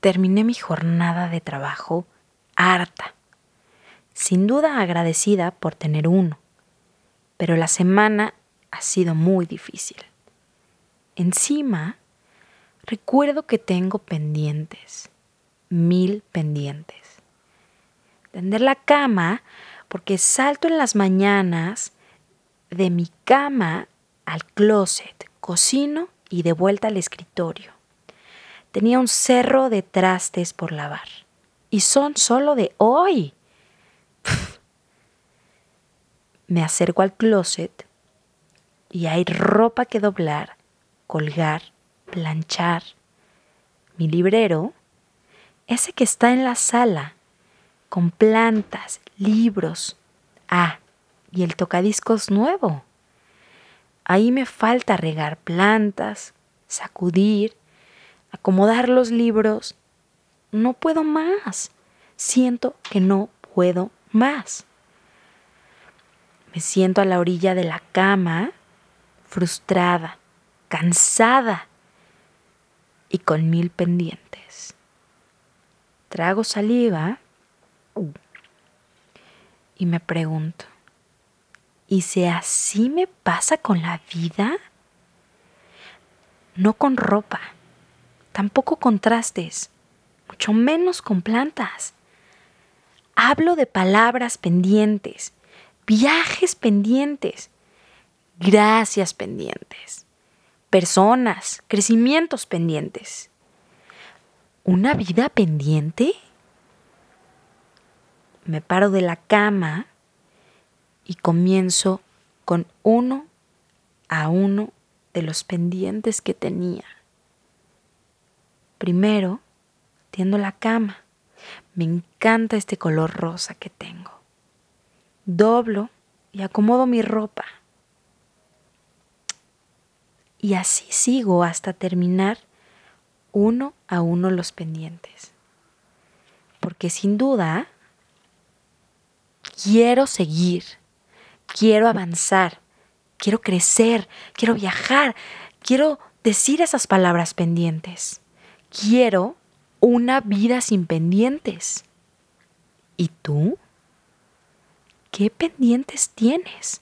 terminé mi jornada de trabajo harta, sin duda agradecida por tener uno, pero la semana ha sido muy difícil. Encima, recuerdo que tengo pendientes, mil pendientes. Tender la cama porque salto en las mañanas de mi cama al closet, cocino y de vuelta al escritorio. Tenía un cerro de trastes por lavar. Y son solo de hoy. Me acerco al closet y hay ropa que doblar, colgar, planchar. Mi librero, ese que está en la sala, con plantas, libros. Ah, y el tocadiscos nuevo. Ahí me falta regar plantas, sacudir, acomodar los libros. No puedo más. Siento que no puedo más. Me siento a la orilla de la cama, frustrada, cansada y con mil pendientes. Trago saliva y me pregunto, ¿y si así me pasa con la vida? No con ropa, tampoco con trastes, mucho menos con plantas. Hablo de palabras pendientes, viajes pendientes, gracias pendientes, personas, crecimientos pendientes. ¿Una vida pendiente? Me paro de la cama y comienzo con uno a uno de los pendientes que tenía. Primero, tiendo la cama. Me encanta este color rosa que tengo. Doblo y acomodo mi ropa. Y así sigo hasta terminar uno a uno los pendientes. Porque sin duda quiero seguir, quiero avanzar, quiero crecer, quiero viajar, quiero decir esas palabras pendientes. Quiero una vida sin pendientes. ¿Y tú? ¿Qué pendientes tienes?